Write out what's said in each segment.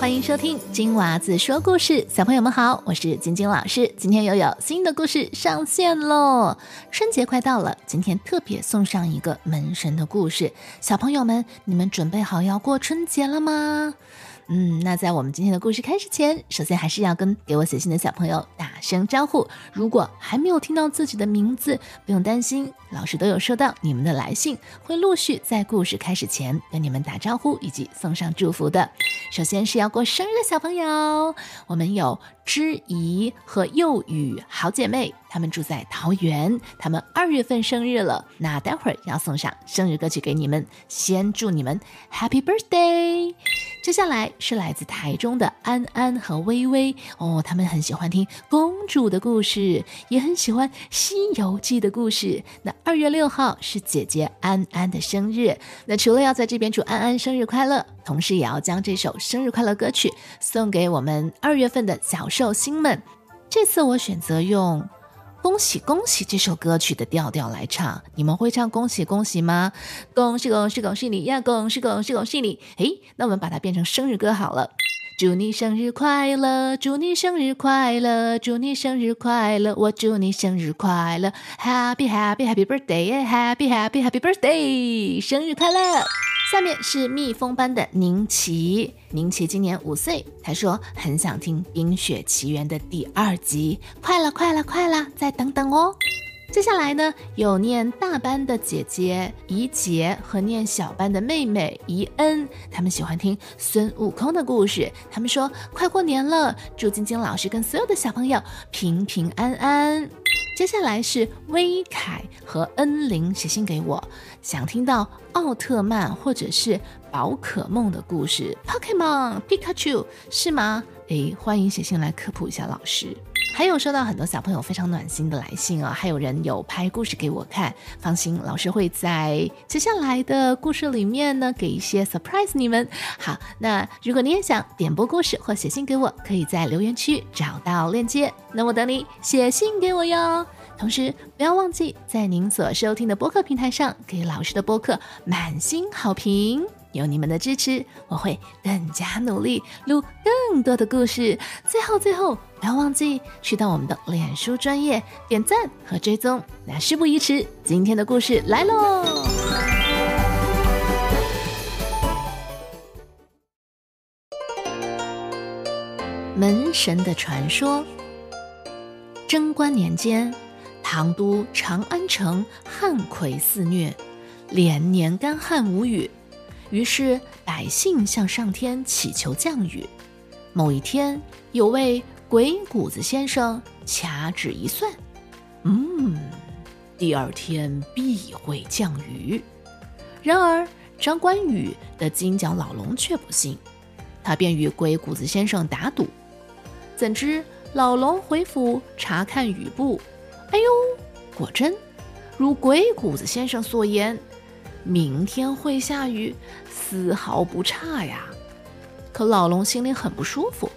欢迎收听金娃子说故事，小朋友们好，我是晶晶老师。今天又有新的故事上线喽！春节快到了，今天特别送上一个门神的故事，小朋友们，你们准备好要过春节了吗？嗯，那在我们今天的故事开始前，首先还是要跟给我写信的小朋友打声招呼。如果还没有听到自己的名字，不用担心，老师都有收到你们的来信，会陆续在故事开始前跟你们打招呼以及送上祝福的。首先是要过生日的小朋友，我们有知怡和幼雨好姐妹，她们住在桃园，她们二月份生日了。那待会儿要送上生日歌曲给你们，先祝你们 Happy Birthday。接下来是来自台中的安安和微微哦，他们很喜欢听公主的故事，也很喜欢《西游记》的故事。那二月六号是姐姐安安的生日，那除了要在这边祝安安生日快乐，同时也要将这首生日快乐歌曲送给我们二月份的小寿星们。这次我选择用。恭喜恭喜！这首歌曲的调调来唱，你们会唱恭喜恭喜吗？恭喜恭喜恭喜你呀！恭喜恭喜恭喜你！诶，那我们把它变成生日歌好了。祝你生日快乐！祝你生日快乐！祝你生日快乐！我祝你生日快乐！Happy Happy Happy Birthday！Happy Happy Happy Birthday！生日快乐！下面是蜜蜂班的宁奇，宁奇今年五岁，他说很想听《冰雪奇缘》的第二集，快了，快了，快了，再等等哦。接下来呢，有念大班的姐姐怡杰和念小班的妹妹怡恩，他们喜欢听孙悟空的故事。他们说快过年了，祝晶晶老师跟所有的小朋友平平安安。接下来是威凯和恩玲写信给我，想听到奥特曼或者是宝可梦的故事。Pokemon Pikachu 是吗？诶，欢迎写信来科普一下老师。还有收到很多小朋友非常暖心的来信啊，还有人有拍故事给我看。放心，老师会在接下来的故事里面呢给一些 surprise 你们。好，那如果你也想点播故事或写信给我，可以在留言区找到链接。那我等你写信给我哟。同时不要忘记在您所收听的播客平台上给老师的播客满星好评。有你们的支持，我会更加努力录更多的故事。最后，最后不要忘记去到我们的脸书专业点赞和追踪。那事不宜迟，今天的故事来喽！门神的传说。贞观年间，唐都长安城旱葵肆虐，连年干旱无雨。于是百姓向上天祈求降雨。某一天，有位鬼谷子先生掐指一算，嗯，第二天必会降雨。然而张关羽的金角老龙却不信，他便与鬼谷子先生打赌。怎知老龙回府查看雨布，哎呦，果真如鬼谷子先生所言。明天会下雨，丝毫不差呀。可老龙心里很不舒服，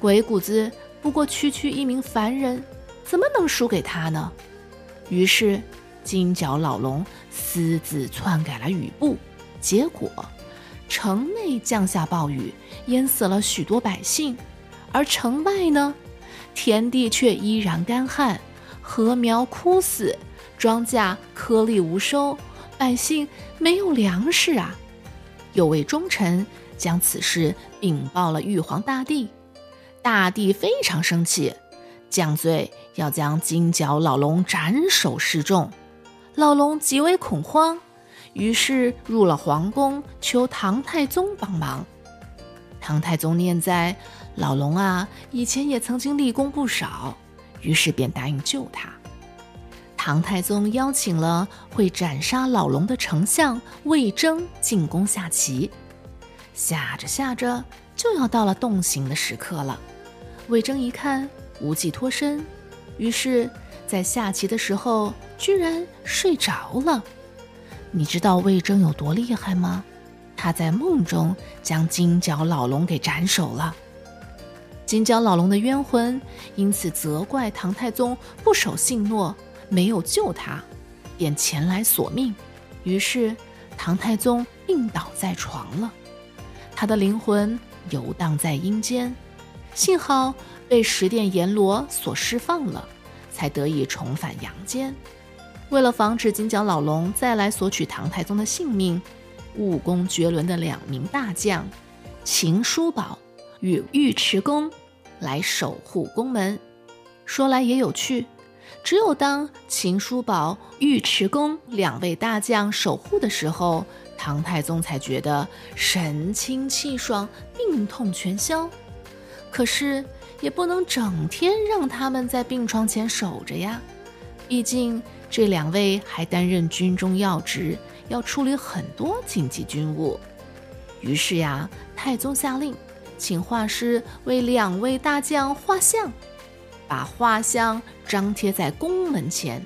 鬼谷子不过区区一名凡人，怎么能输给他呢？于是金角老龙私自篡改了雨布，结果城内降下暴雨，淹死了许多百姓；而城外呢，田地却依然干旱，禾苗枯死，庄稼颗粒无收。百姓没有粮食啊！有位忠臣将此事禀报了玉皇大帝，大帝非常生气，降罪要将金角老龙斩首示众。老龙极为恐慌，于是入了皇宫求唐太宗帮忙。唐太宗念在老龙啊，以前也曾经立功不少，于是便答应救他。唐太宗邀请了会斩杀老龙的丞相魏征进宫下棋，下着下着就要到了动刑的时刻了。魏征一看无计脱身，于是，在下棋的时候居然睡着了。你知道魏征有多厉害吗？他在梦中将金角老龙给斩首了。金角老龙的冤魂因此责怪唐太宗不守信诺。没有救他，便前来索命。于是唐太宗病倒在床了，他的灵魂游荡在阴间，幸好被十殿阎罗所释放了，才得以重返阳间。为了防止金角老龙再来索取唐太宗的性命，武功绝伦的两名大将秦叔宝与尉迟恭来守护宫门。说来也有趣，只有当秦叔宝、尉迟恭两位大将守护的时候，唐太宗才觉得神清气爽、病痛全消。可是也不能整天让他们在病床前守着呀，毕竟。这两位还担任军中要职，要处理很多紧急军务。于是呀，太宗下令，请画师为两位大将画像，把画像张贴在宫门前，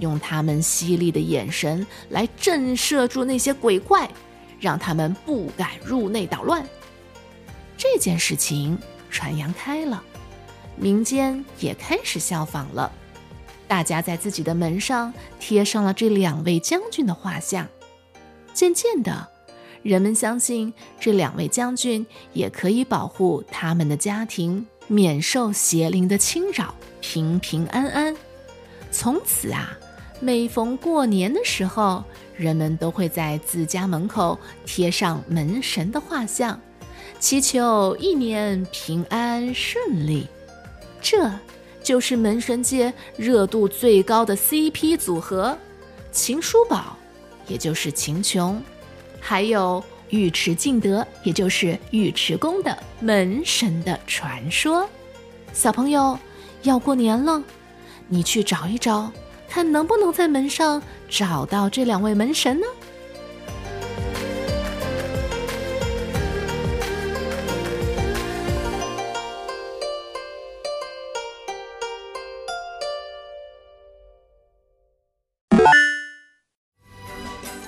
用他们犀利的眼神来震慑住那些鬼怪，让他们不敢入内捣乱。这件事情传扬开了，民间也开始效仿了。大家在自己的门上贴上了这两位将军的画像，渐渐的，人们相信这两位将军也可以保护他们的家庭免受邪灵的侵扰，平平安安。从此啊，每逢过年的时候，人们都会在自家门口贴上门神的画像，祈求一年平安顺利。这。就是门神界热度最高的 CP 组合，秦叔宝，也就是秦琼，还有尉迟敬德，也就是尉迟恭的门神的传说。小朋友要过年了，你去找一找，看能不能在门上找到这两位门神呢？